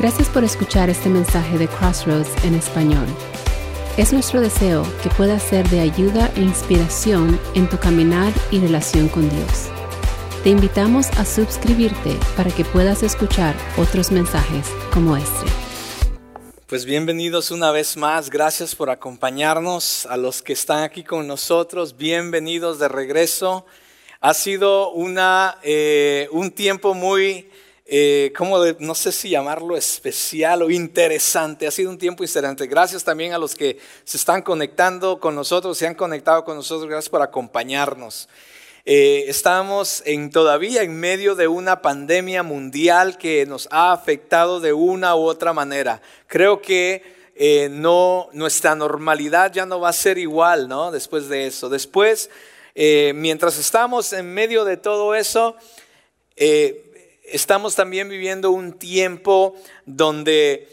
Gracias por escuchar este mensaje de Crossroads en español. Es nuestro deseo que pueda ser de ayuda e inspiración en tu caminar y relación con Dios. Te invitamos a suscribirte para que puedas escuchar otros mensajes como este. Pues bienvenidos una vez más, gracias por acompañarnos, a los que están aquí con nosotros, bienvenidos de regreso. Ha sido una, eh, un tiempo muy eh, como no sé si llamarlo especial o interesante. Ha sido un tiempo interesante. Gracias también a los que se están conectando con nosotros, se han conectado con nosotros. Gracias por acompañarnos. Eh, estamos en, todavía en medio de una pandemia mundial que nos ha afectado de una u otra manera. Creo que eh, no, nuestra normalidad ya no va a ser igual, ¿no? Después de eso. Después, mientras estamos en medio de todo eso, estamos también viviendo un tiempo donde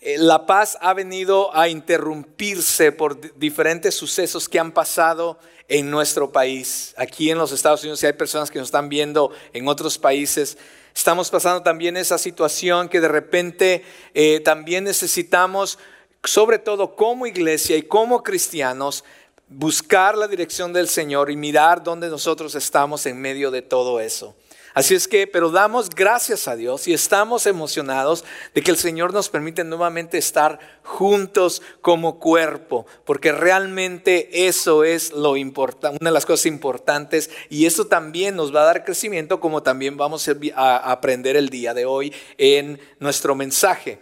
eh, la paz ha venido a interrumpirse por diferentes sucesos que han pasado en nuestro país. Aquí en los Estados Unidos, si hay personas que nos están viendo en otros países, estamos pasando también esa situación que de repente eh, también necesitamos, sobre todo como iglesia y como cristianos, buscar la dirección del Señor y mirar dónde nosotros estamos en medio de todo eso. Así es que, pero damos gracias a Dios y estamos emocionados de que el Señor nos permite nuevamente estar juntos como cuerpo, porque realmente eso es lo importante, una de las cosas importantes y eso también nos va a dar crecimiento como también vamos a aprender el día de hoy en nuestro mensaje.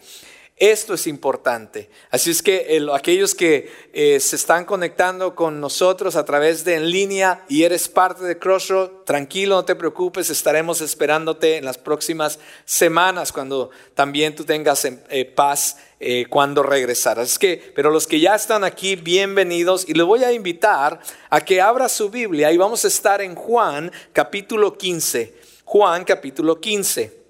Esto es importante. Así es que aquellos que eh, se están conectando con nosotros a través de en línea y eres parte de Crossroad, tranquilo, no te preocupes, estaremos esperándote en las próximas semanas cuando también tú tengas eh, paz eh, cuando regresar. Así que, pero los que ya están aquí, bienvenidos y les voy a invitar a que abra su Biblia y vamos a estar en Juan capítulo 15. Juan capítulo 15.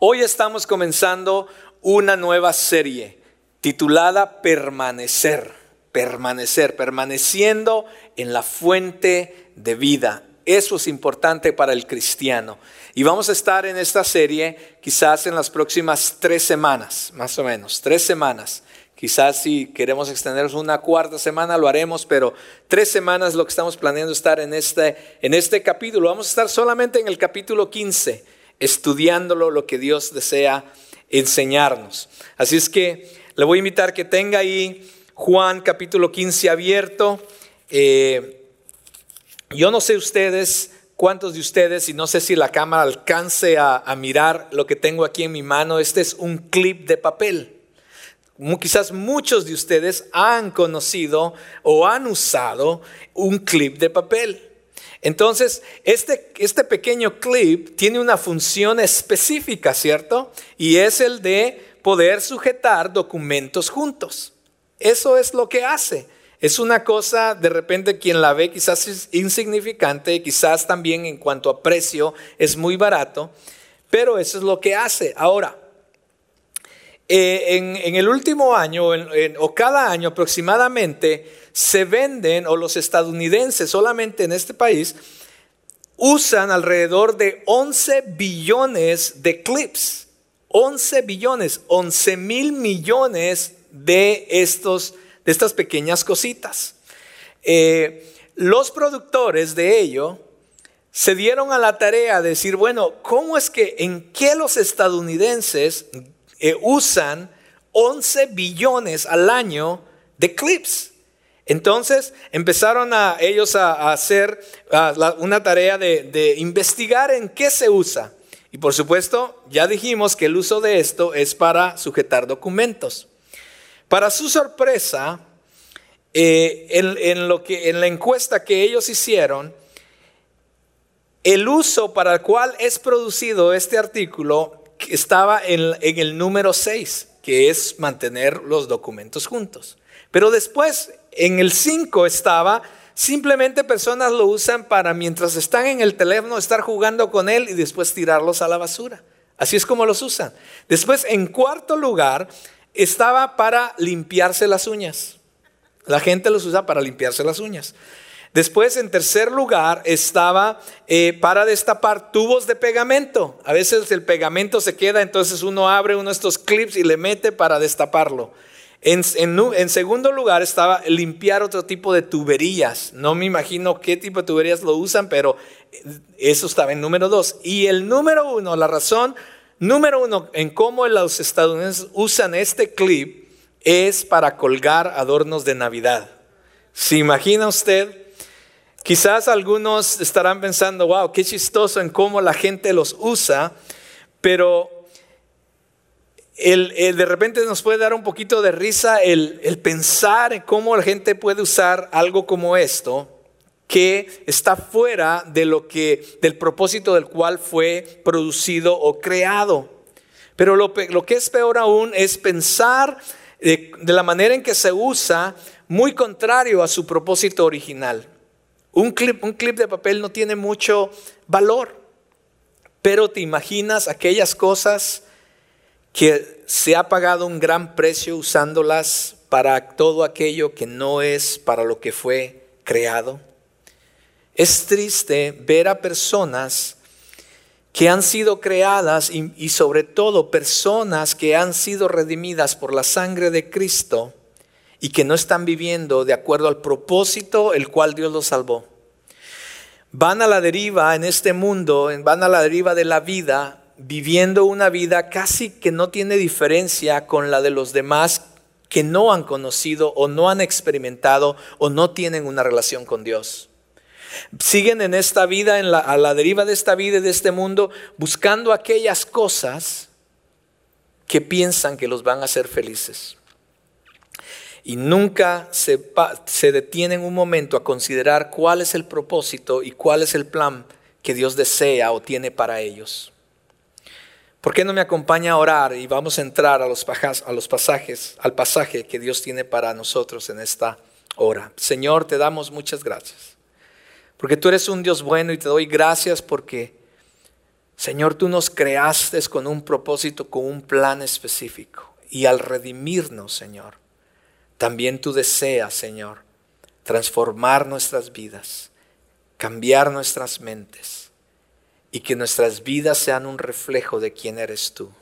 Hoy estamos comenzando una nueva serie titulada Permanecer, permanecer, permaneciendo en la fuente de vida. Eso es importante para el cristiano. Y vamos a estar en esta serie quizás en las próximas tres semanas, más o menos, tres semanas. Quizás si queremos extendernos una cuarta semana lo haremos, pero tres semanas lo que estamos planeando estar en este, en este capítulo. Vamos a estar solamente en el capítulo 15, estudiándolo, lo que Dios desea enseñarnos. Así es que le voy a invitar que tenga ahí Juan capítulo 15 abierto. Eh, yo no sé ustedes, cuántos de ustedes, y no sé si la cámara alcance a, a mirar lo que tengo aquí en mi mano, este es un clip de papel. Quizás muchos de ustedes han conocido o han usado un clip de papel. Entonces, este, este pequeño clip tiene una función específica, ¿cierto? Y es el de poder sujetar documentos juntos. Eso es lo que hace. Es una cosa, de repente quien la ve quizás es insignificante, quizás también en cuanto a precio es muy barato, pero eso es lo que hace. Ahora, eh, en, el último año o cada año aproximadamente se venden, o los estadounidenses solamente en este país, usan alrededor de 11 billones de clips. 11 billones, 11 mil millones de, estos, de estas pequeñas cositas. Eh, los productores de ello se dieron a la tarea de decir, bueno, ¿cómo es que en qué los estadounidenses eh, usan 11 billones al año de clips? Entonces empezaron ellos a, hacer una tarea de, investigar en qué se usa. Y por supuesto, ya dijimos que el uso de esto es para sujetar documentos. Para su sorpresa, eh, en, lo que, en la encuesta que ellos hicieron, el uso para el cual es producido este artículo estaba en, el número 6, que es mantener los documentos juntos. Pero después, en el 5 estaba, simplemente personas lo usan para mientras están en el teléfono estar jugando con él y después tirarlos a la basura. Así es como los usan. Después, en cuarto lugar, estaba para limpiarse las uñas. La gente los usa para limpiarse las uñas. Después, en tercer lugar, estaba eh, para destapar tubos de pegamento. A veces el pegamento se queda, entonces uno abre uno de estos clips y le mete para destaparlo. En, en, segundo lugar estaba limpiar otro tipo de tuberías. No me imagino qué tipo de tuberías lo usan, pero eso estaba en número dos. Y el número uno, la razón número uno en cómo los estadounidenses usan este clip es para colgar adornos de Navidad. ¿Se imagina usted? Quizás algunos estarán pensando, wow, qué chistoso en cómo la gente los usa, pero de repente nos puede dar un poquito de risa el, el pensar en cómo la gente puede usar algo como esto que está fuera de lo que del propósito del cual fue producido o creado. Pero lo, que es peor aún es pensar de, de, la manera en que se usa muy contrario a su propósito original. Un clip, un clip de papel no tiene mucho valor, pero te imaginas aquellas cosas que se ha pagado un gran precio usándolas para todo aquello que no es para lo que fue creado. Es triste ver a personas que han sido creadas y, y, sobre todo personas que han sido redimidas por la sangre de Cristo y que no están viviendo de acuerdo al propósito el cual Dios los salvó. Van a la deriva en este mundo, van a la deriva de la vida, viviendo una vida casi que no tiene diferencia con la de los demás que no han conocido o no han experimentado o no tienen una relación con Dios. Siguen en esta vida, en la, a la deriva de esta vida y de este mundo, buscando aquellas cosas que piensan que los van a hacer felices y nunca se, detienen un momento a considerar cuál es el propósito y cuál es el plan que Dios desea o tiene para ellos. ¿Por qué no me acompaña a orar y vamos a entrar a los, a los pasajes, al pasaje que Dios tiene para nosotros en esta hora? Señor, te damos muchas gracias. Porque tú eres un Dios bueno y te doy gracias porque, Señor, tú nos creaste con un propósito, con un plan específico. Y al redimirnos, Señor, también tú deseas, Señor, transformar nuestras vidas, cambiar nuestras mentes y que nuestras vidas sean un reflejo de quién eres tú.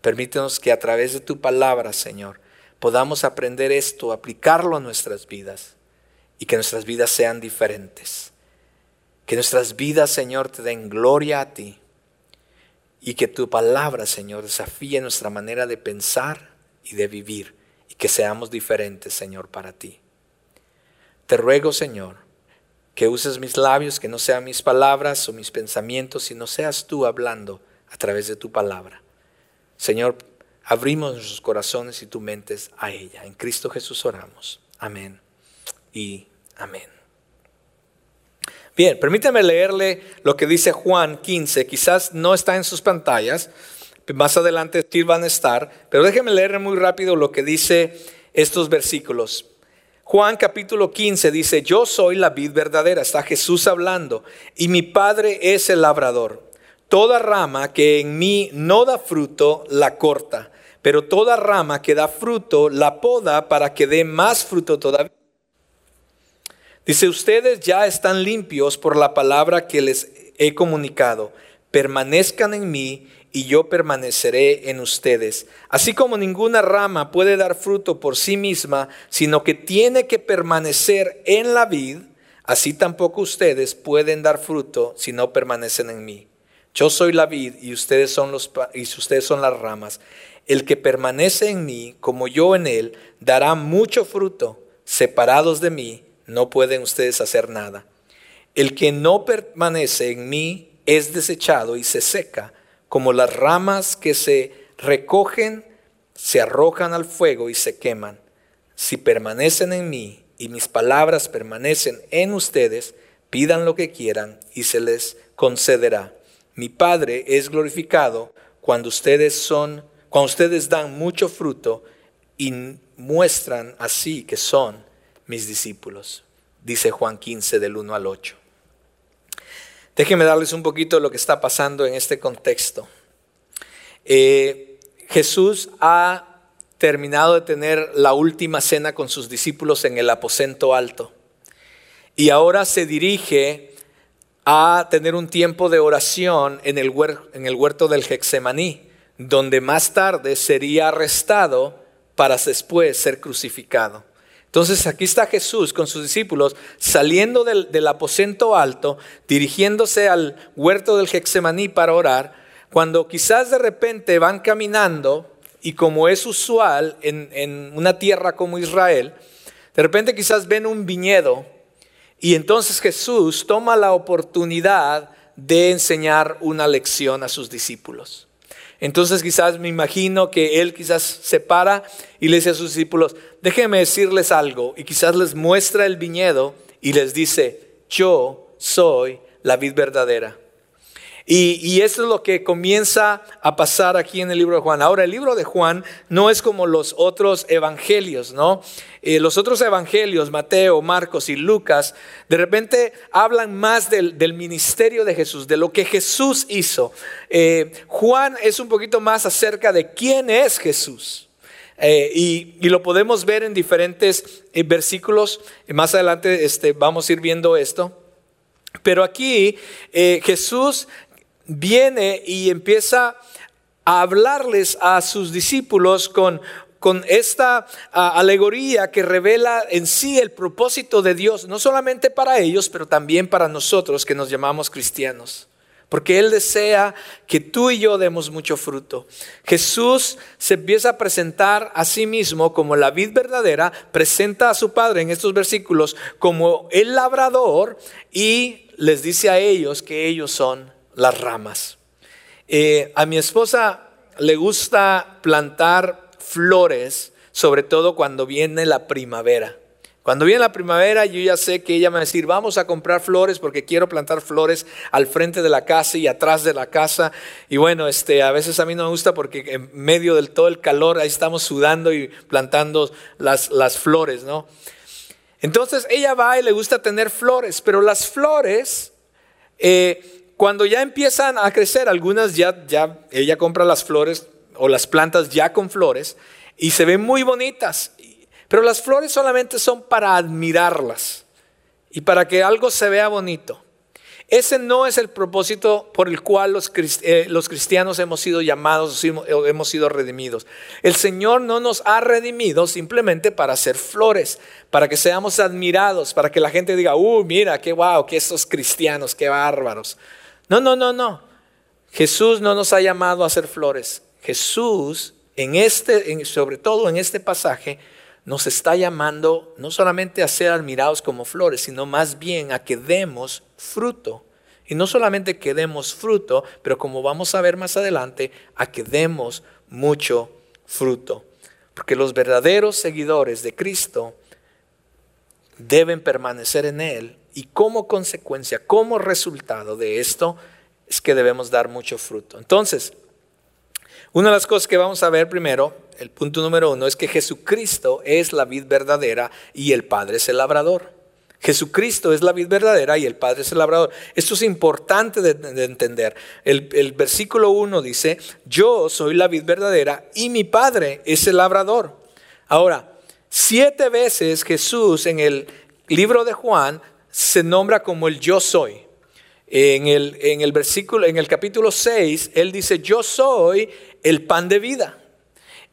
Permítenos que a través de tu palabra, Señor, podamos aprender esto, aplicarlo a nuestras vidas y que nuestras vidas sean diferentes. Que nuestras vidas, Señor, te den gloria a ti y que tu palabra, Señor, desafíe nuestra manera de pensar y de vivir que seamos diferentes, Señor, para ti. Te ruego, Señor, que uses mis labios, que no sean mis palabras o mis pensamientos, sino seas tú hablando a través de tu palabra. Señor, abrimos nuestros corazones y tu mentes a ella. En Cristo Jesús oramos. Amén y amén. Bien, permítame leerle lo que dice Juan 15. Quizás no está en sus pantallas, más adelante van a estar, pero déjenme leer muy rápido lo que dice estos versículos. Juan capítulo 15 dice, yo soy la vid verdadera, está Jesús hablando, y mi Padre es el labrador. Toda rama que en mí no da fruto, la corta, pero toda rama que da fruto, la poda para que dé más fruto todavía. Dice, ustedes ya están limpios por la palabra que les he comunicado. Permanezcan en mí y yo permaneceré en ustedes. Así como ninguna rama puede dar fruto por sí misma, sino que tiene que permanecer en la vid, así tampoco ustedes pueden dar fruto si no permanecen en mí. Yo soy la vid y ustedes son, los, y ustedes son las ramas. El que permanece en mí, como yo en él, dará mucho fruto. Separados de mí, no pueden ustedes hacer nada. El que no permanece en mí es desechado y se seca como las ramas que se recogen, se arrojan al fuego y se queman. Si permanecen en mí y mis palabras permanecen en ustedes, pidan lo que quieran y se les concederá. Mi Padre es glorificado cuando ustedes son, cuando ustedes dan mucho fruto y muestran así que son mis discípulos. Dice Juan 15 del 1 al 8. Déjenme darles un poquito de lo que está pasando en este contexto. Eh, Jesús ha terminado de tener la última cena con sus discípulos en el aposento alto. y ahora se dirige a tener un tiempo de oración en el, en el huerto del Hexemaní, donde más tarde sería arrestado para después ser crucificado. Entonces aquí está Jesús con sus discípulos saliendo del, aposento alto, dirigiéndose al huerto del Hexemaní para orar, cuando quizás de repente van caminando y como es usual en, en una tierra como Israel, de repente quizás ven un viñedo y entonces Jesús toma la oportunidad de enseñar una lección a sus discípulos. Entonces quizás me imagino que él quizás se para y le dice a sus discípulos, déjenme decirles algo, y quizás les muestra el viñedo y les dice, yo soy la vid verdadera. Y, eso es lo que comienza a pasar aquí en el libro de Juan. Ahora, el libro de Juan no es como los otros evangelios, ¿no? Eh, los otros evangelios, Mateo, Marcos y Lucas, de repente hablan más del, ministerio de Jesús, de lo que Jesús hizo. Eh, Juan es un poquito más acerca de quién es Jesús. Eh, y, lo podemos ver en diferentes versículos. Más adelante este, vamos a ir viendo esto. Pero aquí Jesús viene y empieza a hablarles a sus discípulos con, con esta alegoría que revela en sí el propósito de Dios, no solamente para ellos, pero también para nosotros que nos llamamos cristianos. Porque Él desea que tú y yo demos mucho fruto. Jesús se empieza a presentar a sí mismo como la vid verdadera, presenta a su Padre en estos versículos como el labrador y les dice a ellos que ellos son las ramas. Eh, a mi esposa le gusta plantar flores, sobre todo cuando viene la primavera. Cuando viene la primavera, yo ya sé que ella me va a decir, vamos a comprar flores porque quiero plantar flores al frente de la casa y atrás de la casa. Y bueno, este, a veces a mí no me gusta porque en medio del todo el calor, ahí estamos sudando y plantando las, las flores, ¿no? Entonces ella va y le gusta tener flores, pero las flores eh, cuando ya empiezan a crecer, algunas ya, ya, ella compra las flores o las plantas ya con flores y se ven muy bonitas. Pero las flores solamente son para admirarlas y para que algo se vea bonito. Ese no es el propósito por el cual los, eh, cristianos hemos sido llamados, hemos sido redimidos. El Señor no nos ha redimido simplemente para hacer flores, para que seamos admirados, para que la gente diga, uh, mira, qué guau, qué estos cristianos, qué bárbaros. No, no, no, no. Jesús no nos ha llamado a hacer flores. Jesús, en este, sobre todo en este pasaje, nos está llamando no solamente a ser admirados como flores, sino más bien a que demos fruto. Y no solamente que demos fruto, pero como vamos a ver más adelante, a que demos mucho fruto. Porque los verdaderos seguidores de Cristo deben permanecer en Él y como consecuencia, como resultado de esto, es que debemos dar mucho fruto. Entonces, una de las cosas que vamos a ver primero, el punto número uno, es que Jesucristo es la vid verdadera y el Padre es el labrador. Jesucristo es la vid verdadera y el Padre es el labrador. Esto es importante de, entender. El, versículo 1 dice, yo soy la vid verdadera y mi Padre es el labrador. Ahora, siete veces Jesús en el libro de Juan se nombra como el yo soy. En el, en el versículo, en el capítulo 6, él dice, yo soy el pan de vida.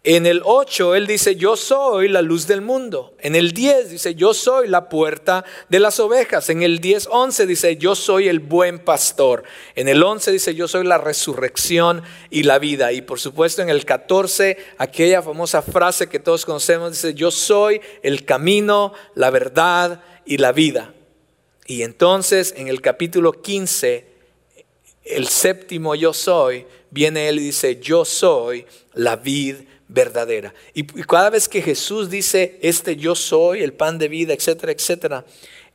En el 8 él dice, yo soy la luz del mundo. En el 10 dice, yo soy la puerta de las ovejas. En el 10, 11 dice, yo soy el buen pastor. En el 11 dice, yo soy la resurrección y la vida. Y por supuesto en el 14, aquella famosa frase que todos conocemos, dice, yo soy el camino, la verdad y la vida. Y entonces en el capítulo 15, el séptimo yo soy, viene él y dice, yo soy la vid verdadera. Y, cada vez que Jesús dice, este yo soy, el pan de vida, etcétera, etcétera,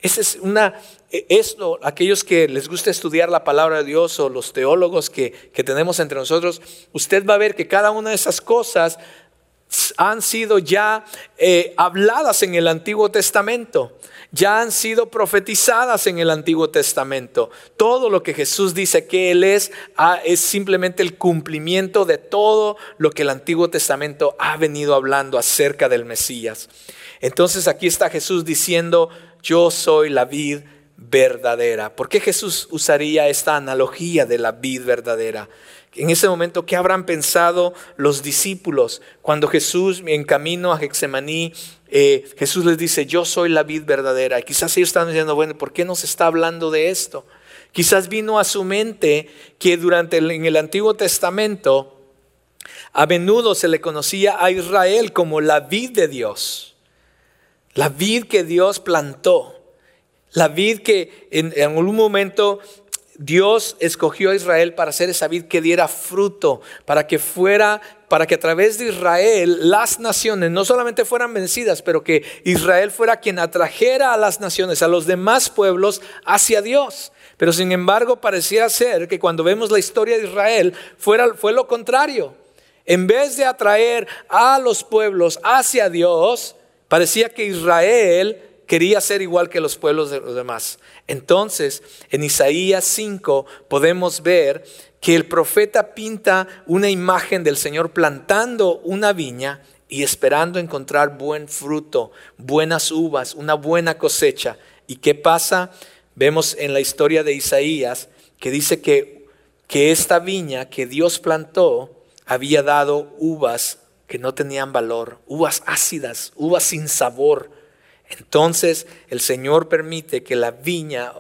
esa es una, esto, aquellos que les gusta estudiar la palabra de Dios o los teólogos que, tenemos entre nosotros, usted va a ver que cada una de esas cosas han sido ya eh, habladas en el Antiguo Testamento ya han sido profetizadas en el Antiguo Testamento. Todo lo que Jesús dice que Él es es simplemente el cumplimiento de todo lo que el Antiguo Testamento ha venido hablando acerca del Mesías. Entonces aquí está Jesús diciendo, yo soy la vid verdadera. ¿Por qué Jesús usaría esta analogía de la vid verdadera? En ese momento, ¿qué habrán pensado los discípulos cuando Jesús, en camino a Getsemaní, eh, Jesús les dice, yo soy la vid verdadera? Y quizás ellos están diciendo, bueno, ¿por qué nos está hablando de esto? Quizás vino a su mente que durante en el Antiguo Testamento a menudo se le conocía a Israel como la vid de Dios, la vid que Dios plantó, la vid que en algún momento Dios escogió a Israel para ser esa vid que diera fruto, para que fuera, para que a través de Israel las naciones no solamente fueran vencidas, pero que Israel fuera quien atrajera a las naciones, a los demás pueblos hacia Dios. Pero sin embargo parecía ser que cuando vemos la historia de Israel fuera, fue lo contrario. En vez de atraer a los pueblos hacia Dios, parecía que Israel quería ser igual que los pueblos de los demás. Entonces, en Isaías 5 podemos ver que el profeta pinta una imagen del Señor plantando una viña y esperando encontrar buen fruto, buenas uvas, una buena cosecha. ¿Y qué pasa? Vemos en la historia de Isaías que dice que, que esta viña que Dios plantó había dado uvas que no tenían valor, uvas ácidas, uvas sin sabor entonces el Señor permite que la viña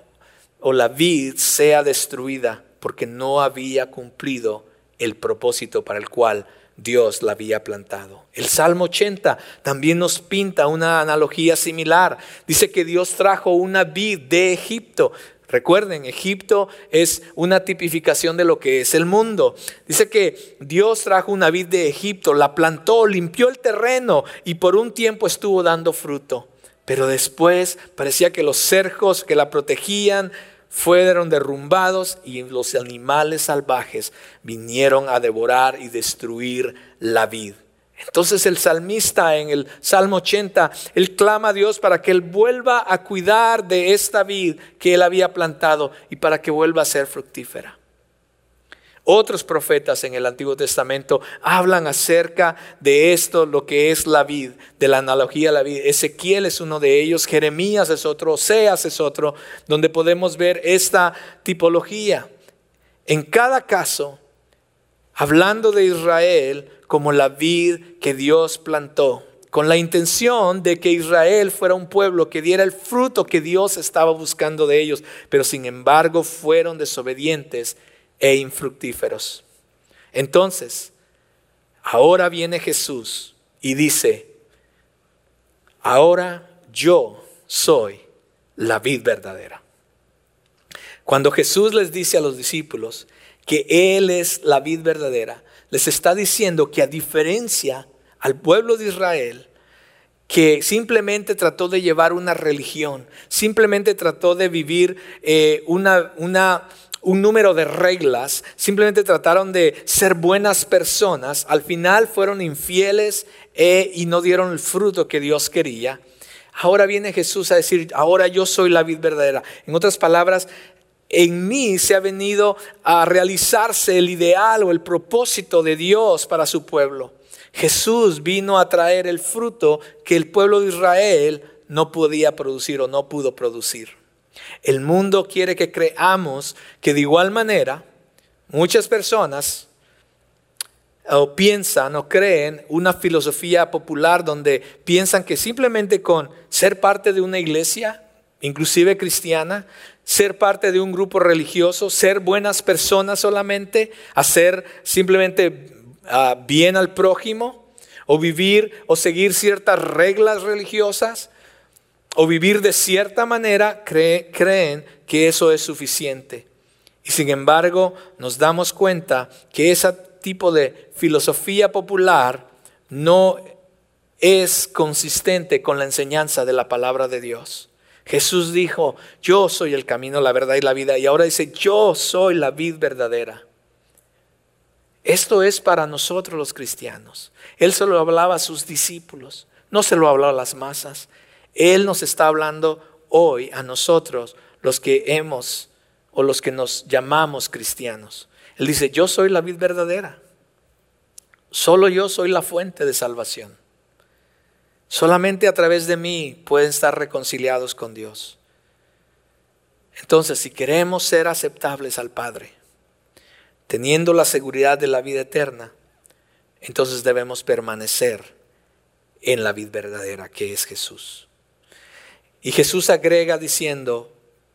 o la vid sea destruida porque no había cumplido el propósito para el cual Dios la había plantado. El Salmo 80 también nos pinta una analogía similar. Dice que Dios trajo una vid de Egipto. Recuerden, Egipto es una tipificación de lo que es el mundo. Dice que Dios trajo una vid de Egipto, la plantó, limpió el terreno y por un tiempo estuvo dando fruto. Pero después parecía que los cercos que la protegían fueron derrumbados y los animales salvajes vinieron a devorar y destruir la vid. Entonces el salmista en el Salmo 80, él clama a Dios para que él vuelva a cuidar de esta vid que él había plantado y para que vuelva a ser fructífera. Otros profetas en el Antiguo Testamento hablan acerca de esto, lo que es la vid, de la analogía de la vid. Ezequiel es uno de ellos, Jeremías es otro, Oseas es otro, donde podemos ver esta tipología. En cada caso, hablando de Israel como la vid que Dios plantó, con la intención de que Israel fuera un pueblo que diera el fruto que Dios estaba buscando de ellos, pero sin embargo fueron desobedientes e infructíferos. Entonces, ahora viene Jesús y dice, ahora yo soy la vid verdadera. Cuando Jesús les dice a los discípulos que Él es la vid verdadera, les está diciendo que a diferencia al pueblo de Israel, que simplemente trató de llevar una religión, simplemente trató de vivir eh, una, una un número de reglas, simplemente trataron de ser buenas personas, al final fueron infieles e, y no dieron el fruto que Dios quería. Ahora viene Jesús a decir, ahora yo soy la vid verdadera. En otras palabras, en mí se ha venido a realizarse el ideal o el propósito de Dios para su pueblo. Jesús vino a traer el fruto que el pueblo de Israel no podía producir o no pudo producir. El mundo quiere que creamos que de igual manera muchas personas o piensan o creen una filosofía popular donde piensan que simplemente con ser parte de una iglesia, inclusive cristiana, ser parte de un grupo religioso, ser buenas personas solamente, hacer simplemente ah, bien al prójimo, o vivir o seguir ciertas reglas religiosas, o vivir de cierta manera creen que eso es suficiente. Y sin embargo nos damos cuenta que ese tipo de filosofía popular no es consistente con la enseñanza de la palabra de Dios. Jesús dijo, yo soy el camino, la verdad y la vida. Y ahora dice, yo soy la vid verdadera. Esto es para nosotros los cristianos. Él se lo hablaba a sus discípulos, no se lo hablaba a las masas. Él nos está hablando hoy a nosotros, los que hemos o los que nos llamamos cristianos. Él dice, yo soy la vid verdadera. Solo yo soy la fuente de salvación. Solamente a través de mí pueden estar reconciliados con Dios. Entonces, si queremos ser aceptables al Padre, teniendo la seguridad de la vida eterna, entonces debemos permanecer en la vida verdadera que es Jesús. Y Jesús agrega diciendo,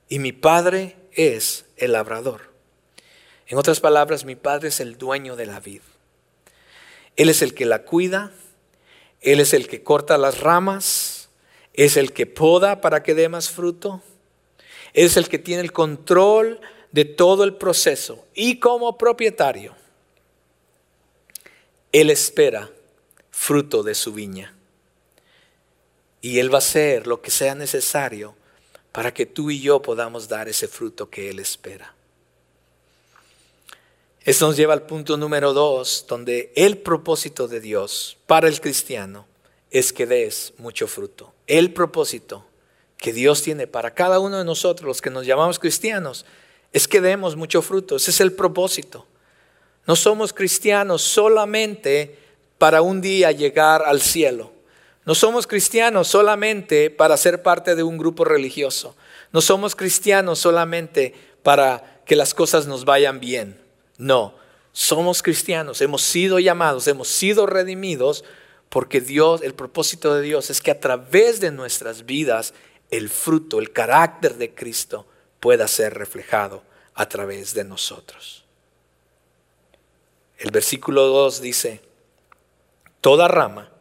y mi Padre es el labrador. En otras palabras, mi Padre es el dueño de la vid. Él es el que la cuida, Él es el que corta las ramas, es el que poda para que dé más fruto, es el que tiene el control de todo el proceso y como propietario, Él espera fruto de su viña. Y Él va a hacer lo que sea necesario para que tú y yo podamos dar ese fruto que Él espera. Esto nos lleva al punto número dos, donde el propósito de Dios para el cristiano es que des mucho fruto. El propósito que Dios tiene para cada uno de nosotros, los que nos llamamos cristianos, es que demos mucho fruto. Ese es el propósito. No somos cristianos solamente para un día llegar al cielo. No somos cristianos solamente para ser parte de un grupo religioso. No somos cristianos solamente para que las cosas nos vayan bien. No, somos cristianos, hemos sido llamados, hemos sido redimidos porque Dios, el propósito de Dios es que a través de nuestras vidas el fruto, el carácter de Cristo pueda ser reflejado a través de nosotros. El versículo 2 dice, toda rama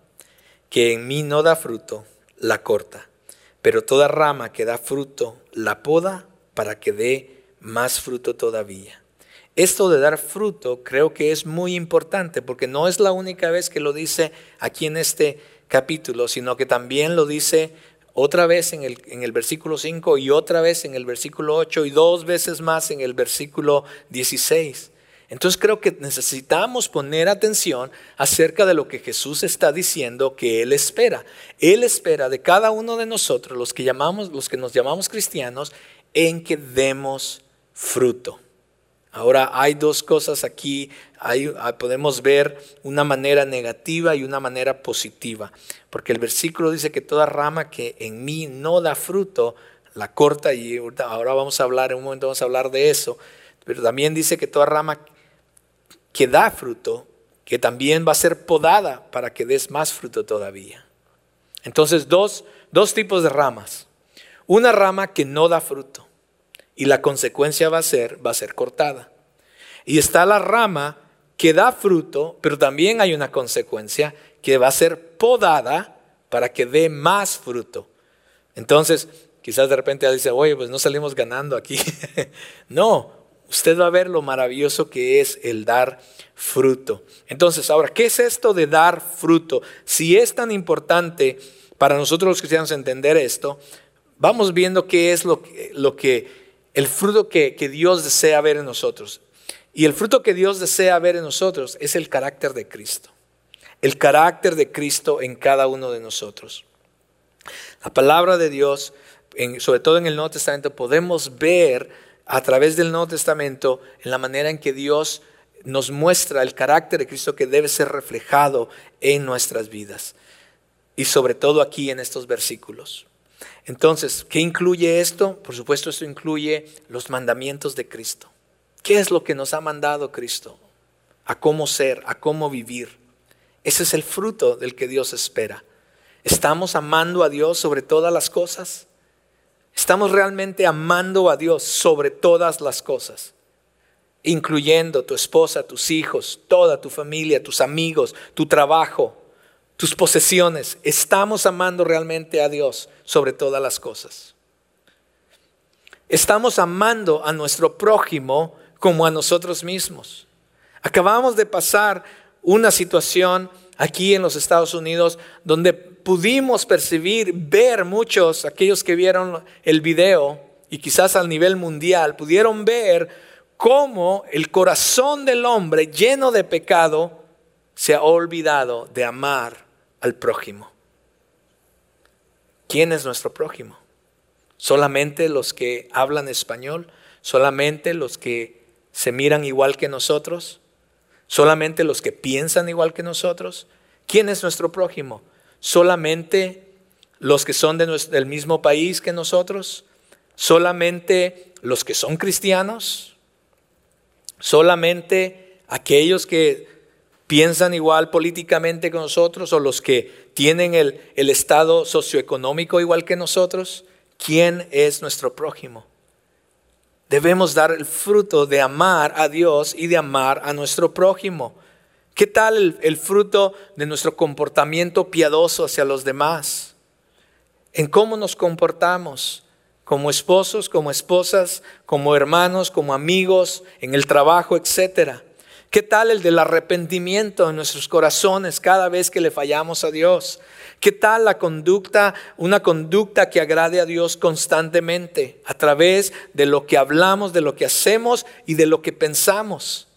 que en mí no da fruto, la corta, pero toda rama que da fruto, la poda para que dé más fruto todavía. Esto de dar fruto creo que es muy importante porque no es la única vez que lo dice aquí en este capítulo, sino que también lo dice otra vez en el, en el versículo 5 y otra vez en el versículo 8 y dos veces más en el versículo 16. Entonces creo que necesitamos poner atención acerca de lo que Jesús está diciendo que Él espera. Él espera de cada uno de nosotros, los que, llamamos, los que nos llamamos cristianos, en que demos fruto. Ahora hay dos cosas aquí, podemos ver una manera negativa y una manera positiva, porque el versículo dice que toda rama que en mí no da fruto, la corta y ahora vamos a hablar, en un momento vamos a hablar de eso, pero también dice que toda rama que da fruto, que también va a ser podada para que des más fruto todavía. Entonces, dos, dos tipos de ramas. Una rama que no da fruto y la consecuencia va a ser, va a ser cortada. Y está la rama que da fruto, pero también hay una consecuencia que va a ser podada para que dé más fruto. Entonces, quizás de repente dice, oye, pues no salimos ganando aquí. no, usted va a ver lo maravilloso que es el dar fruto. Entonces, ahora, ¿qué es esto de dar fruto? Si es tan importante para nosotros los cristianos entender esto, vamos viendo qué es lo que, lo que el fruto que, Dios desea ver en nosotros. Y el fruto que Dios desea ver en nosotros es el carácter de Cristo. El carácter de Cristo en cada uno de nosotros. La palabra de Dios, sobre todo en el Nuevo Testamento, podemos ver a través del Nuevo Testamento en la manera en que Dios nos muestra el carácter de Cristo que debe ser reflejado en nuestras vidas. Y sobre todo aquí en estos versículos. Entonces, ¿qué incluye esto? Por supuesto, esto incluye los mandamientos de Cristo. ¿Qué es lo que nos ha mandado Cristo? A cómo ser, a cómo vivir. Ese es el fruto del que Dios espera. ¿Estamos amando a Dios sobre todas las cosas? ¿Estamos realmente amando a Dios sobre todas las cosas? Incluyendo tu esposa, tus hijos, toda tu familia, tus amigos, tu trabajo, tus posesiones. ¿Estamos amando realmente a Dios sobre todas las cosas? Estamos amando a nuestro prójimo como a nosotros mismos. Acabamos de pasar una situación aquí en los Estados Unidos donde pudimos percibir, ver muchos, aquellos que vieron el video y quizás al nivel mundial, pudieron ver cómo el corazón del hombre lleno de pecado se ha olvidado de amar al prójimo. ¿Quién es nuestro prójimo? ¿Solamente los que hablan español? ¿Solamente los que se miran igual que nosotros? ¿Solamente los que piensan igual que nosotros? ¿Quién es nuestro prójimo? Solamente los que son del mismo país que nosotros, solamente los que son cristianos, solamente aquellos que piensan igual políticamente que nosotros o los que tienen el, el estado socioeconómico igual que nosotros. ¿Quién es nuestro prójimo? Debemos dar el fruto de amar a Dios y de amar a nuestro prójimo. ¿Qué tal el, fruto de nuestro comportamiento piadoso hacia los demás? En cómo nos comportamos como esposos, como esposas, como hermanos, como amigos, en el trabajo, etcétera. ¿Qué tal el del arrepentimiento en nuestros corazones cada vez que le fallamos a Dios? ¿Qué tal la conducta, una conducta que agrade a Dios constantemente a través de lo que hablamos, de lo que hacemos y de lo que pensamos?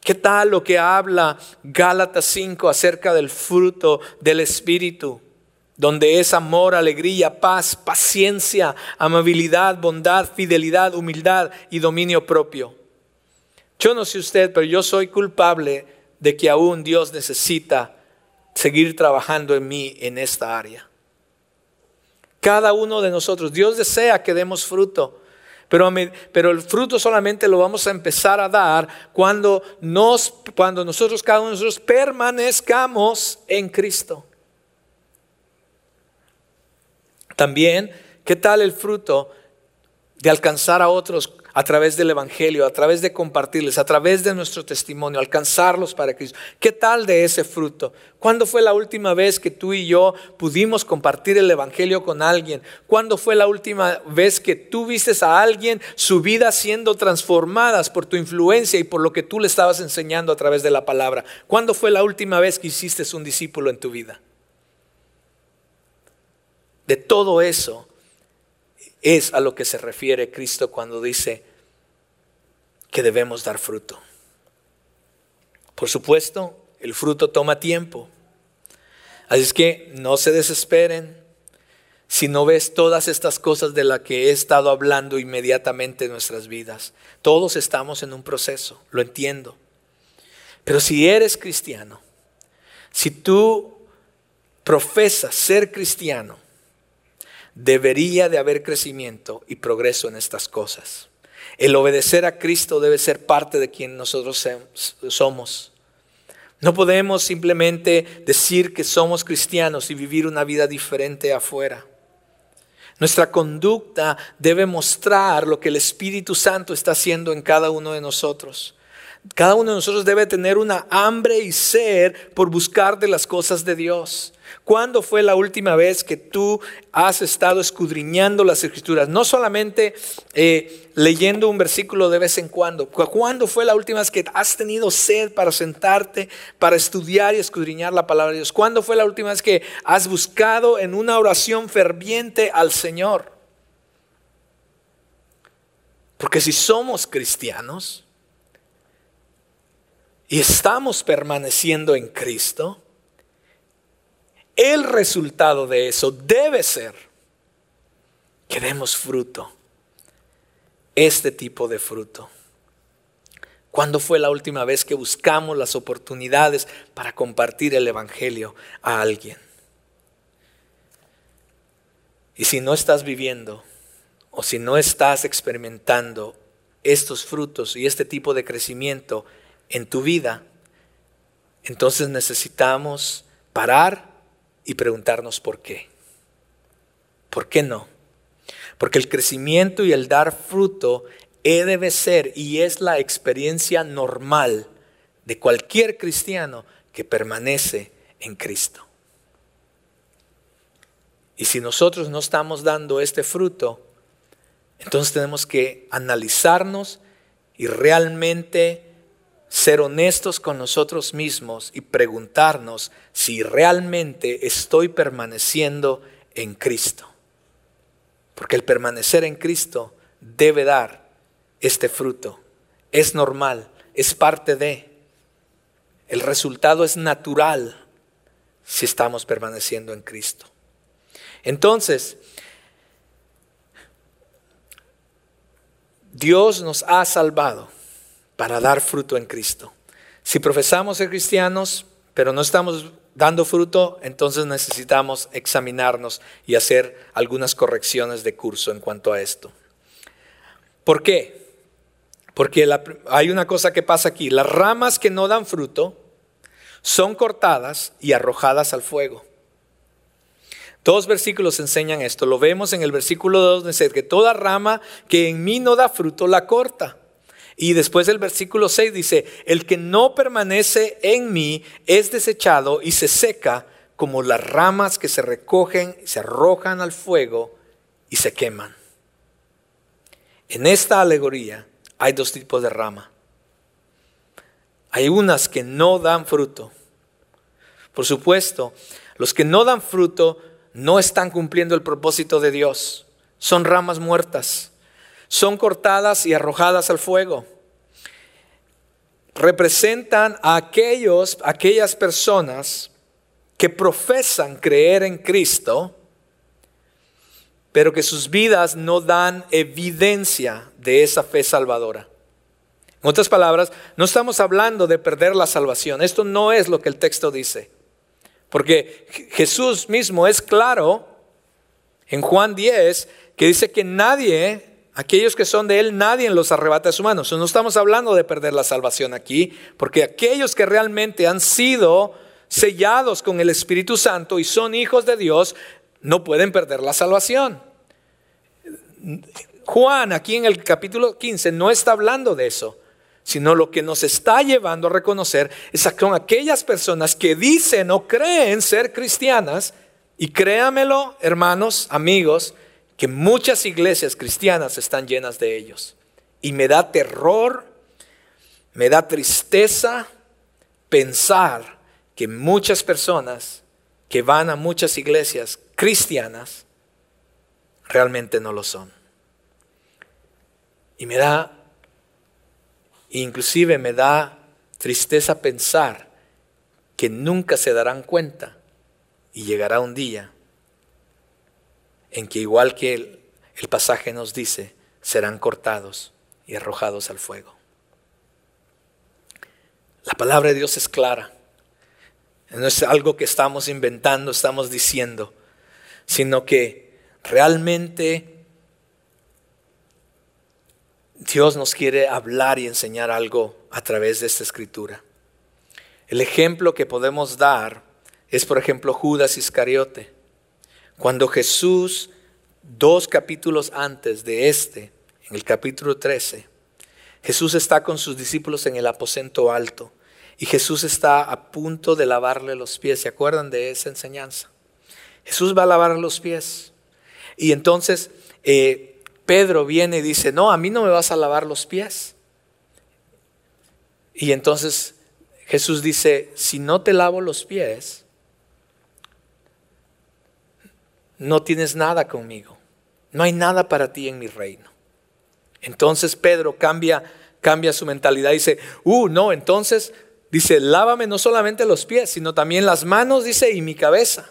¿Qué tal lo que habla Gálatas 5 acerca del fruto del Espíritu? Donde es amor, alegría, paz, paciencia, amabilidad, bondad, fidelidad, humildad y dominio propio. Yo no sé usted, pero yo soy culpable de que aún Dios necesita seguir trabajando en mí en esta área. Cada uno de nosotros, Dios desea que demos fruto. Pero, pero, el fruto solamente lo vamos a empezar a dar cuando, nos, cuando nosotros, cada uno de nosotros, permanezcamos en Cristo. También, ¿qué tal el fruto de alcanzar a otros a través del Evangelio, a través de compartirles, a través de nuestro testimonio, alcanzarlos para Cristo. ¿Qué tal de ese fruto? ¿Cuándo fue la última vez que tú y yo pudimos compartir el Evangelio con alguien? ¿Cuándo fue la última vez que tú viste a alguien su vida siendo transformadas por tu influencia y por lo que tú le estabas enseñando a través de la palabra? ¿Cuándo fue la última vez que hiciste un discípulo en tu vida? De todo eso es a lo que se refiere Cristo cuando dice que debemos dar fruto. Por supuesto, el fruto toma tiempo. Así es que no se desesperen si no ves todas estas cosas de las que he estado hablando inmediatamente en nuestras vidas. Todos estamos en un proceso, lo entiendo. Pero si eres cristiano, si tú profesas ser cristiano, debería de haber crecimiento y progreso en estas cosas. El obedecer a Cristo debe ser parte de quien nosotros somos. No podemos simplemente decir que somos cristianos y vivir una vida diferente afuera. Nuestra conducta debe mostrar lo que el Espíritu Santo está haciendo en cada uno de nosotros. Cada uno de nosotros debe tener una hambre y ser por buscar de las cosas de Dios. ¿Cuándo fue la última vez que tú has estado escudriñando las escrituras? No solamente eh, leyendo un versículo de vez en cuando. ¿Cuándo fue la última vez que has tenido sed para sentarte, para estudiar y escudriñar la palabra de Dios? ¿Cuándo fue la última vez que has buscado en una oración ferviente al Señor? Porque si somos cristianos y estamos permaneciendo en Cristo, el resultado de eso debe ser que demos fruto, este tipo de fruto. ¿Cuándo fue la última vez que buscamos las oportunidades para compartir el Evangelio a alguien? Y si no estás viviendo o si no estás experimentando estos frutos y este tipo de crecimiento en tu vida, entonces necesitamos parar y preguntarnos por qué. ¿Por qué no? Porque el crecimiento y el dar fruto debe ser y es la experiencia normal de cualquier cristiano que permanece en Cristo. Y si nosotros no estamos dando este fruto, entonces tenemos que analizarnos y realmente ser honestos con nosotros mismos y preguntarnos si realmente estoy permaneciendo en Cristo. Porque el permanecer en Cristo debe dar este fruto. Es normal, es parte de. El resultado es natural si estamos permaneciendo en Cristo. Entonces, Dios nos ha salvado para dar fruto en Cristo. Si profesamos ser cristianos, pero no estamos dando fruto, entonces necesitamos examinarnos y hacer algunas correcciones de curso en cuanto a esto. ¿Por qué? Porque hay una cosa que pasa aquí. Las ramas que no dan fruto son cortadas y arrojadas al fuego. Dos versículos enseñan esto. Lo vemos en el versículo 2, dice que toda rama que en mí no da fruto la corta. Y después el versículo 6 dice, el que no permanece en mí es desechado y se seca como las ramas que se recogen, se arrojan al fuego y se queman. En esta alegoría hay dos tipos de rama. Hay unas que no dan fruto. Por supuesto, los que no dan fruto no están cumpliendo el propósito de Dios. Son ramas muertas. Son cortadas y arrojadas al fuego. Representan a aquellos, aquellas personas que profesan creer en Cristo, pero que sus vidas no dan evidencia de esa fe salvadora. En otras palabras, no estamos hablando de perder la salvación. Esto no es lo que el texto dice. Porque Jesús mismo es claro en Juan 10 que dice que nadie, aquellos que son de Él, nadie los arrebata de su mano. no estamos hablando de perder la salvación aquí, porque aquellos que realmente han sido sellados con el Espíritu Santo y son hijos de Dios, no pueden perder la salvación. Juan aquí en el capítulo 15 no está hablando de eso, sino lo que nos está llevando a reconocer es que son aquellas personas que dicen o creen ser cristianas, y créamelo, hermanos, amigos, que muchas iglesias cristianas están llenas de ellos. Y me da terror, me da tristeza pensar que muchas personas que van a muchas iglesias cristianas realmente no lo son. Y me da, inclusive me da tristeza pensar que nunca se darán cuenta y llegará un día en que igual que el, el pasaje nos dice, serán cortados y arrojados al fuego. La palabra de Dios es clara. No es algo que estamos inventando, estamos diciendo, sino que realmente Dios nos quiere hablar y enseñar algo a través de esta escritura. El ejemplo que podemos dar es, por ejemplo, Judas Iscariote. Cuando Jesús, dos capítulos antes de este, en el capítulo 13, Jesús está con sus discípulos en el aposento alto y Jesús está a punto de lavarle los pies. ¿Se acuerdan de esa enseñanza? Jesús va a lavar los pies. Y entonces eh, Pedro viene y dice, no, a mí no me vas a lavar los pies. Y entonces Jesús dice, si no te lavo los pies, no tienes nada conmigo. No hay nada para ti en mi reino. Entonces Pedro cambia, cambia su mentalidad y dice, uh, no, entonces dice, lávame no solamente los pies, sino también las manos, dice, y mi cabeza.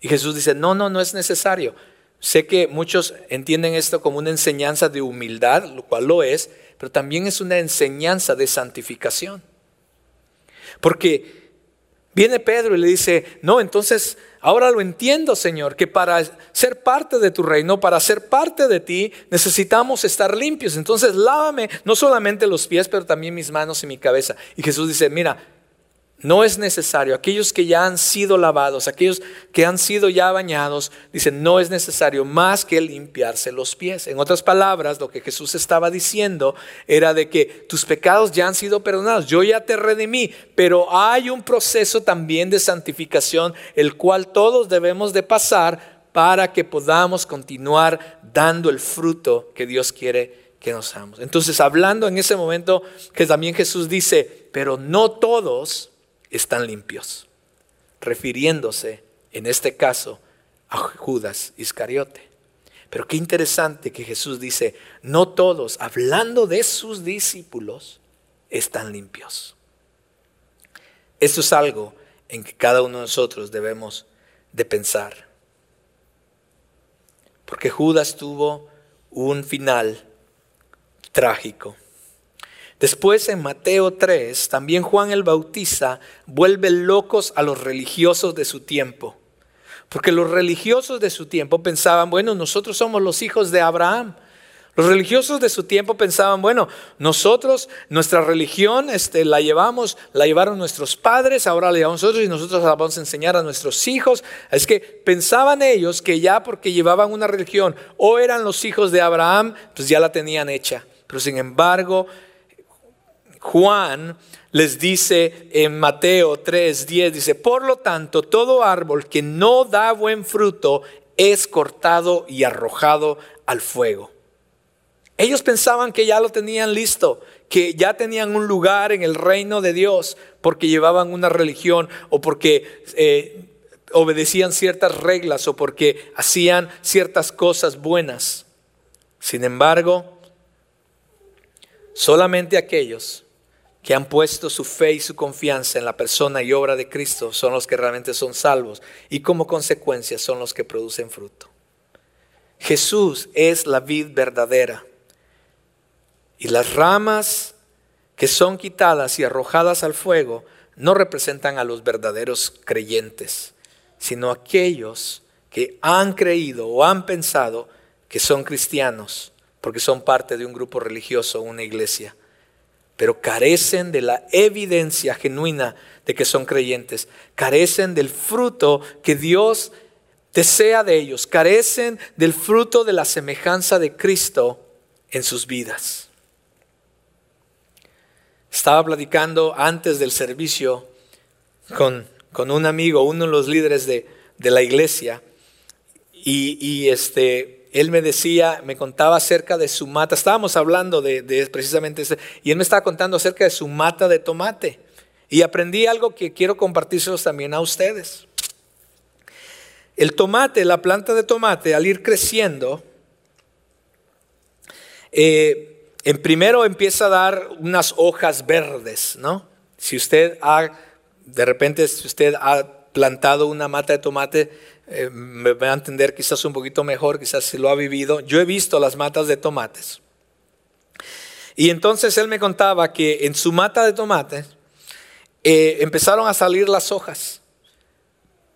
Y Jesús dice, no, no, no es necesario. Sé que muchos entienden esto como una enseñanza de humildad, lo cual lo es, pero también es una enseñanza de santificación. Porque viene Pedro y le dice, no, entonces ahora lo entiendo, Señor, que para ser parte de tu reino, para ser parte de ti, necesitamos estar limpios. Entonces lávame no solamente los pies, pero también mis manos y mi cabeza. Y Jesús dice, mira, no es necesario. Aquellos que ya han sido lavados, aquellos que han sido ya bañados, dicen, no es necesario más que limpiarse los pies. En otras palabras, lo que Jesús estaba diciendo era de que tus pecados ya han sido perdonados. Yo ya te redimí, pero hay un proceso también de santificación, el cual todos debemos de pasar para que podamos continuar dando el fruto que Dios quiere que nos damos. Entonces, hablando en ese momento que también Jesús dice, pero no todos están limpios, refiriéndose en este caso a Judas Iscariote. Pero qué interesante que Jesús dice, no todos, hablando de sus discípulos, están limpios. Esto es algo en que cada uno de nosotros debemos de pensar. Porque Judas tuvo un final trágico. Después en Mateo 3, también Juan el Bautista vuelve locos a los religiosos de su tiempo. Porque los religiosos de su tiempo pensaban, bueno, nosotros somos los hijos de Abraham. Los religiosos de su tiempo pensaban, bueno, nosotros, nuestra religión este, la llevamos, la llevaron nuestros padres, ahora la llevamos nosotros y nosotros la vamos a enseñar a nuestros hijos. Es que pensaban ellos que ya porque llevaban una religión o eran los hijos de Abraham, pues ya la tenían hecha. Pero sin embargo, Juan les dice en Mateo 3:10, dice, por lo tanto, todo árbol que no da buen fruto es cortado y arrojado al fuego. Ellos pensaban que ya lo tenían listo, que ya tenían un lugar en el reino de Dios porque llevaban una religión o porque eh, obedecían ciertas reglas o porque hacían ciertas cosas buenas. Sin embargo, solamente aquellos que han puesto su fe y su confianza en la persona y obra de Cristo son los que realmente son salvos y como consecuencia son los que producen fruto. Jesús es la vid verdadera y las ramas que son quitadas y arrojadas al fuego no representan a los verdaderos creyentes, sino aquellos que han creído o han pensado que son cristianos porque son parte de un grupo religioso una iglesia pero carecen de la evidencia genuina de que son creyentes, carecen del fruto que Dios desea de ellos, carecen del fruto de la semejanza de Cristo en sus vidas. Estaba platicando antes del servicio con, un amigo, uno de los líderes de, la iglesia, y, y este, él me decía, me contaba acerca de su mata, estábamos hablando de, precisamente eso, y él me estaba contando acerca de su mata de tomate. Y aprendí algo que quiero compartírselos también a ustedes. El tomate, la planta de tomate, al ir creciendo, eh, en primero empieza a dar unas hojas verdes, ¿no? Si usted ha, de repente, si usted ha plantado una mata de tomate, eh, me va a entender quizás un poquito mejor, quizás si lo ha vivido. Yo he visto las matas de tomates. Y entonces él me contaba que en su mata de tomates eh, empezaron a salir las hojas.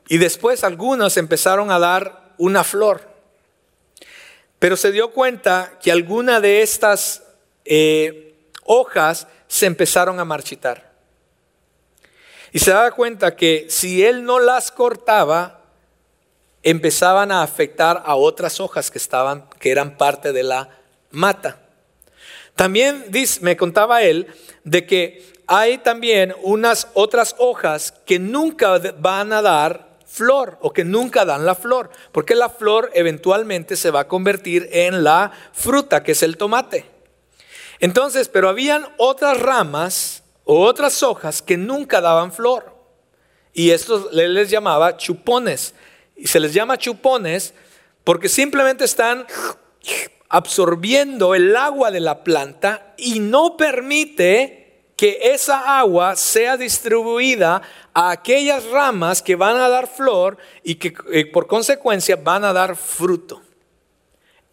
Y después algunas empezaron a dar una flor. Pero se dio cuenta que alguna de estas eh, hojas se empezaron a marchitar. Y se daba cuenta que si él no las cortaba, empezaban a afectar a otras hojas que estaban, que eran parte de la mata. También me contaba él de que hay también unas otras hojas que nunca van a dar flor o que nunca dan la flor, porque la flor eventualmente se va a convertir en la fruta, que es el tomate. Entonces, pero habían otras ramas o otras hojas que nunca daban flor. Y estos les llamaba chupones. Y se les llama chupones porque simplemente están absorbiendo el agua de la planta y no permite que esa agua sea distribuida a aquellas ramas que van a dar flor y que eh, por consecuencia van a dar fruto.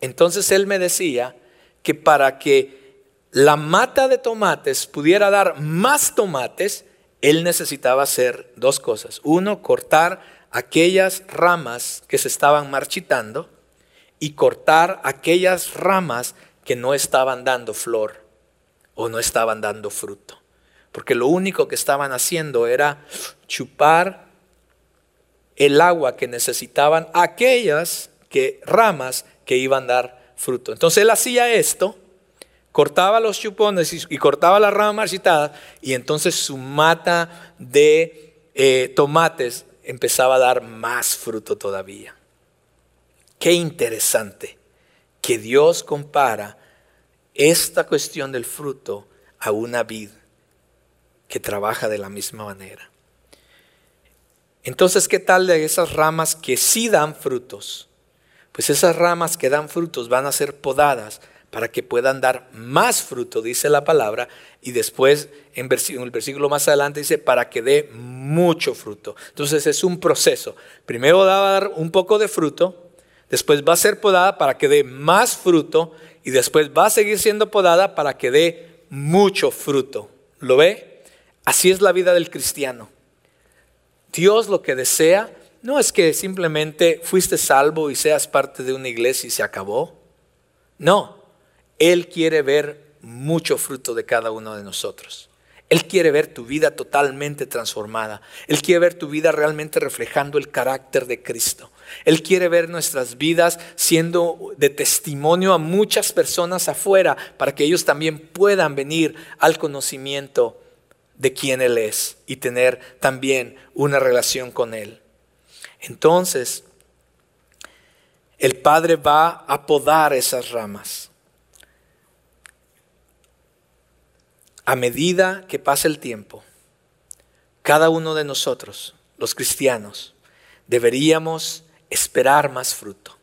Entonces él me decía que para que la mata de tomates pudiera dar más tomates, él necesitaba hacer dos cosas. Uno, cortar aquellas ramas que se estaban marchitando y cortar aquellas ramas que no estaban dando flor o no estaban dando fruto. Porque lo único que estaban haciendo era chupar el agua que necesitaban aquellas que, ramas que iban a dar fruto. Entonces él hacía esto, cortaba los chupones y, cortaba las ramas marchitadas y entonces su mata de eh, tomates empezaba a dar más fruto todavía. Qué interesante que Dios compara esta cuestión del fruto a una vid que trabaja de la misma manera. Entonces, ¿qué tal de esas ramas que sí dan frutos? Pues esas ramas que dan frutos van a ser podadas para que puedan dar más fruto, dice la palabra, y después en, el versículo más adelante dice, para que dé mucho fruto. Entonces es un proceso. Primero va a dar un poco de fruto, después va a ser podada para que dé más fruto, y después va a seguir siendo podada para que dé mucho fruto. ¿Lo ve? Así es la vida del cristiano. Dios lo que desea no es que simplemente fuiste salvo y seas parte de una iglesia y se acabó. No, Él quiere ver mucho fruto de cada uno de nosotros. Él quiere ver tu vida totalmente transformada. Él quiere ver tu vida realmente reflejando el carácter de Cristo. Él quiere ver nuestras vidas siendo de testimonio a muchas personas afuera para que ellos también puedan venir al conocimiento de quién Él es y tener también una relación con Él. Entonces, el Padre va a podar esas ramas. A medida que pasa el tiempo, cada uno de nosotros, los cristianos, deberíamos esperar más fruto.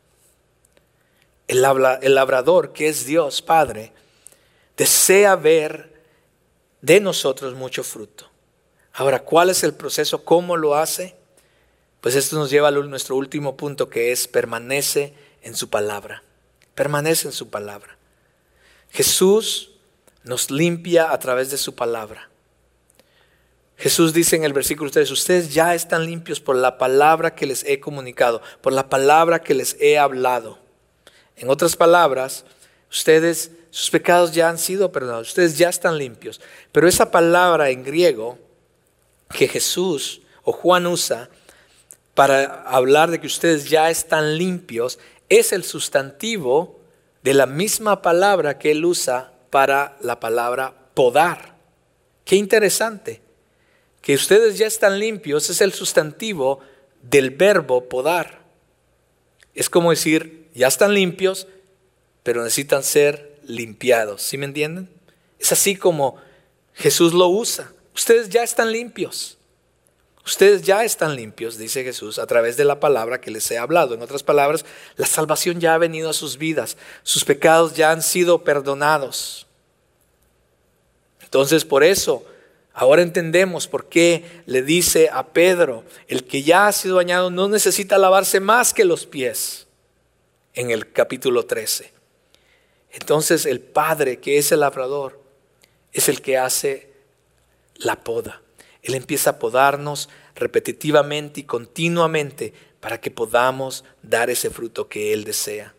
El, labrador, que es Dios Padre, desea ver de nosotros mucho fruto. Ahora, ¿cuál es el proceso? ¿Cómo lo hace? Pues esto nos lleva a nuestro último punto que es permanece en su palabra. Permanece en su palabra. Jesús nos limpia a través de su palabra. Jesús dice en el versículo 3, ustedes ya están limpios por la palabra que les he comunicado, por la palabra que les he hablado. En otras palabras, ustedes, sus pecados ya han sido perdonados, ustedes ya están limpios. Pero esa palabra en griego que Jesús o Juan usa para hablar de que ustedes ya están limpios es el sustantivo de la misma palabra que él usa para la palabra podar. Qué interesante. Que ustedes ya están limpios es el sustantivo del verbo podar. Es como decir, ya están limpios, pero necesitan ser limpiados. ¿Sí me entienden? Es así como Jesús lo usa. Ustedes ya están limpios. Ustedes ya están limpios, dice Jesús, a través de la palabra que les he hablado. En otras palabras, la salvación ya ha venido a sus vidas. Sus pecados ya han sido perdonados. Entonces, por eso, ahora entendemos por qué le dice a Pedro, el que ya ha sido bañado no necesita lavarse más que los pies, en el capítulo 13. Entonces, el Padre, que es el labrador, es el que hace la poda. Él empieza a podarnos repetitivamente y continuamente para que podamos dar ese fruto que Él desea.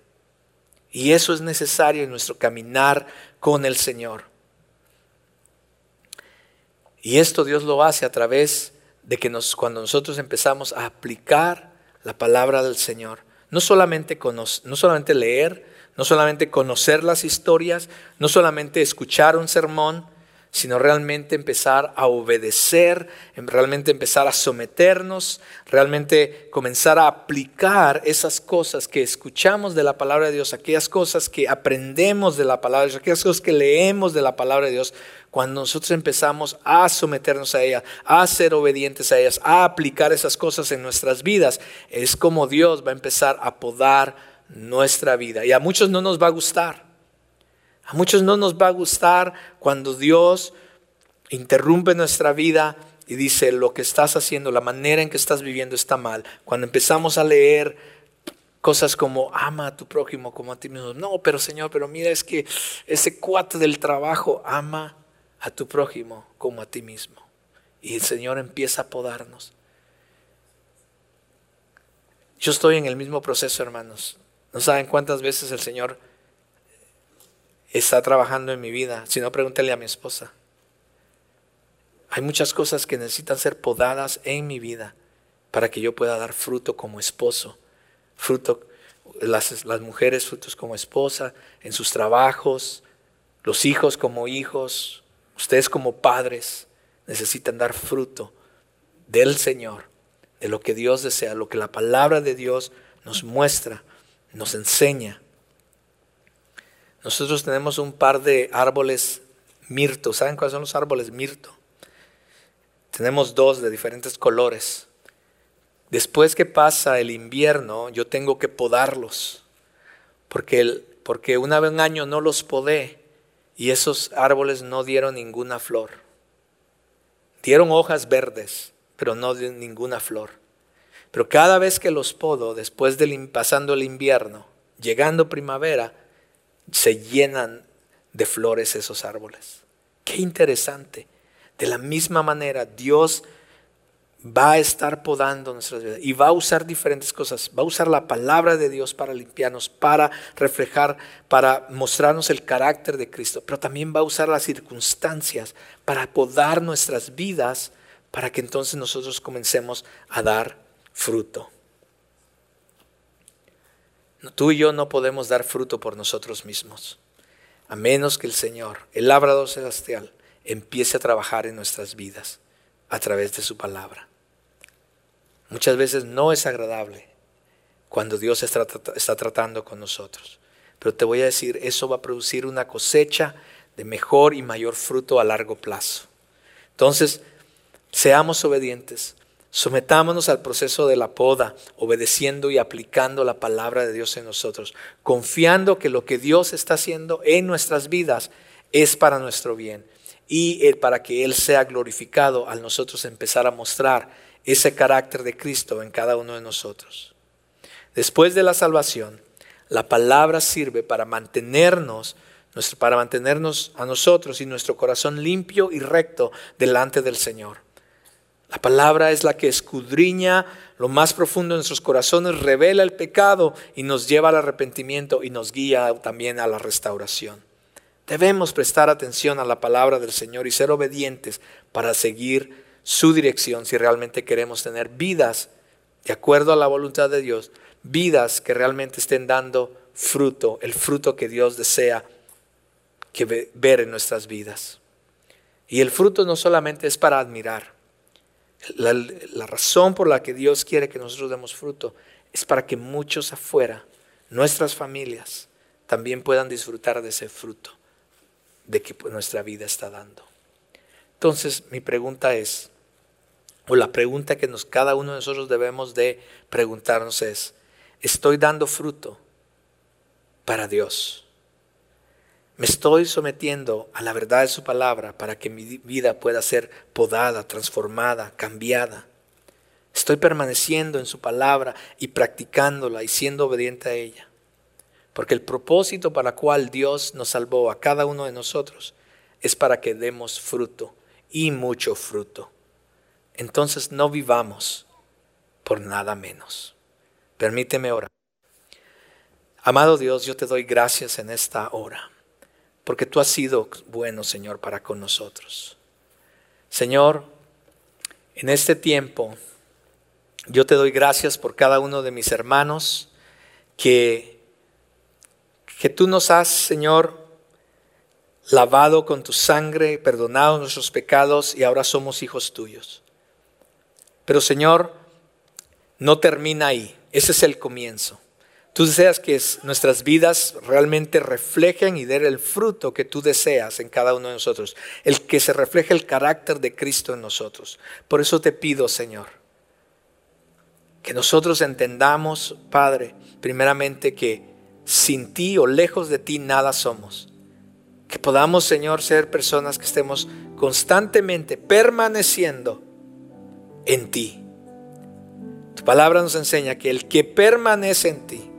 Y eso es necesario en nuestro caminar con el Señor. Y esto Dios lo hace a través de que nos, cuando nosotros empezamos a aplicar la palabra del Señor, no solamente, no solamente leer, no solamente conocer las historias, no solamente escuchar un sermón, sino realmente empezar a obedecer, em, realmente empezar a someternos, realmente comenzar a aplicar esas cosas que escuchamos de la palabra de Dios, aquellas cosas que aprendemos de la palabra de Dios, aquellas cosas que leemos de la palabra de Dios, cuando nosotros empezamos a someternos a ella, a ser obedientes a ellas, a aplicar esas cosas en nuestras vidas, es como Dios va a empezar a podar nuestra vida. Y a muchos no nos va a gustar. A muchos no nos va a gustar cuando Dios interrumpe nuestra vida y dice, lo que estás haciendo, la manera en que estás viviendo está mal. Cuando empezamos a leer cosas como, ama a tu prójimo como a ti mismo. No, pero Señor, pero mira, es que ese cuate del trabajo ama a tu prójimo como a ti mismo. Y el Señor empieza a podarnos. Yo estoy en el mismo proceso, hermanos. No saben cuántas veces el Señor está trabajando en mi vida. Si no, pregúntale a mi esposa. Hay muchas cosas que necesitan ser podadas en mi vida para que yo pueda dar fruto como esposo. Fruto, las, las mujeres frutos como esposa, en sus trabajos, los hijos como hijos, ustedes como padres necesitan dar fruto del Señor, de lo que Dios desea, lo que la palabra de Dios nos muestra, nos enseña. Nosotros tenemos un par de árboles mirto. ¿Saben cuáles son los árboles mirto? Tenemos dos de diferentes colores. Después que pasa el invierno, yo tengo que podarlos. Porque, porque una vez un año no los podé y esos árboles no dieron ninguna flor. Dieron hojas verdes, pero no dieron ninguna flor. Pero cada vez que los podo, después de pasando el invierno, llegando primavera, se llenan de flores esos árboles. Qué interesante. De la misma manera, Dios va a estar podando nuestras vidas y va a usar diferentes cosas. Va a usar la palabra de Dios para limpiarnos, para reflejar, para mostrarnos el carácter de Cristo, pero también va a usar las circunstancias para podar nuestras vidas para que entonces nosotros comencemos a dar fruto. Tú y yo no podemos dar fruto por nosotros mismos, a menos que el Señor, el labrador celestial, empiece a trabajar en nuestras vidas a través de su palabra. Muchas veces no es agradable cuando Dios está, está, tratando con nosotros. Pero te voy a decir, eso va a producir una cosecha de mejor y mayor fruto a largo plazo. Entonces, seamos obedientes, sometámonos al proceso de la poda, obedeciendo y aplicando la palabra de Dios en nosotros, confiando que lo que Dios está haciendo en nuestras vidas es para nuestro bien y para que Él sea glorificado al nosotros empezar a mostrar ese carácter de Cristo en cada uno de nosotros. Después de la salvación, la palabra sirve para mantenernos, para mantenernos a nosotros y nuestro corazón limpio y recto delante del Señor. La palabra es la que escudriña lo más profundo de nuestros corazones, revela el pecado y nos lleva al arrepentimiento y nos guía también a la restauración. Debemos prestar atención a la palabra del Señor y ser obedientes para seguir su dirección si realmente queremos tener vidas de acuerdo a la voluntad de Dios, vidas que realmente estén dando fruto, el fruto que Dios desea que ver en nuestras vidas. Y el fruto no solamente es para admirar. La, razón por la que Dios quiere que nosotros demos fruto es para que muchos afuera, nuestras familias, también puedan disfrutar de ese fruto de que nuestra vida está dando. Entonces mi pregunta es, o la pregunta que nos, cada uno de nosotros debemos de preguntarnos es, ¿estoy dando fruto para Dios? ¿Me estoy sometiendo a la verdad de su palabra para que mi vida pueda ser podada, transformada, cambiada? ¿Estoy permaneciendo en su palabra y practicándola y siendo obediente a ella? Porque el propósito para el cual Dios nos salvó a cada uno de nosotros es para que demos fruto y mucho fruto entonces no vivamos por nada menos. Permíteme orar. Amado Dios, yo te doy gracias en esta hora, porque tú has sido bueno, Señor, para con nosotros. Señor, en este tiempo, yo te doy gracias por cada uno de mis hermanos que, que tú nos has, Señor, lavado con tu sangre, perdonado nuestros pecados y ahora somos hijos tuyos. Pero Señor, no termina ahí. Ese es el comienzo. Tú deseas que nuestras vidas realmente reflejen y den el fruto que tú deseas en cada uno de nosotros. El que se refleje el carácter de Cristo en nosotros. Por eso te pido, Señor, que nosotros entendamos, Padre, primeramente que sin ti o lejos de ti nada somos. Que podamos, Señor, ser personas que estemos constantemente permaneciendo en ti. Tu palabra nos enseña que el que permanece en ti,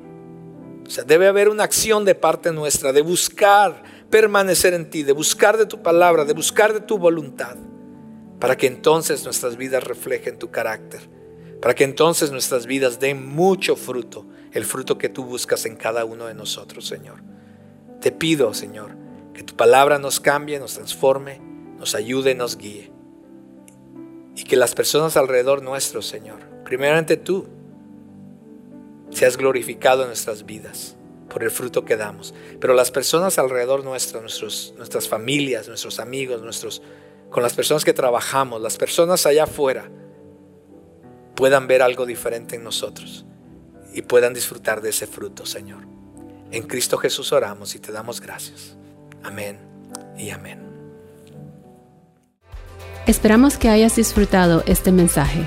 o sea, debe haber una acción de parte nuestra de buscar permanecer en ti, de buscar de tu palabra, de buscar de tu voluntad, para que entonces nuestras vidas reflejen tu carácter, para que entonces nuestras vidas den mucho fruto, el fruto que tú buscas en cada uno de nosotros, Señor. Te pido, Señor, que tu palabra nos cambie, nos transforme, nos ayude, nos guíe y que las personas alrededor nuestro, Señor, primeramente tú, seas glorificado en nuestras vidas por el fruto que damos. Pero las personas alrededor nuestro, nuestros, nuestras familias, nuestros amigos, nuestros, con las personas que trabajamos, las personas allá afuera, puedan ver algo diferente en nosotros y puedan disfrutar de ese fruto, Señor. En Cristo Jesús oramos y te damos gracias. Amén y amén. Esperamos que hayas disfrutado este mensaje.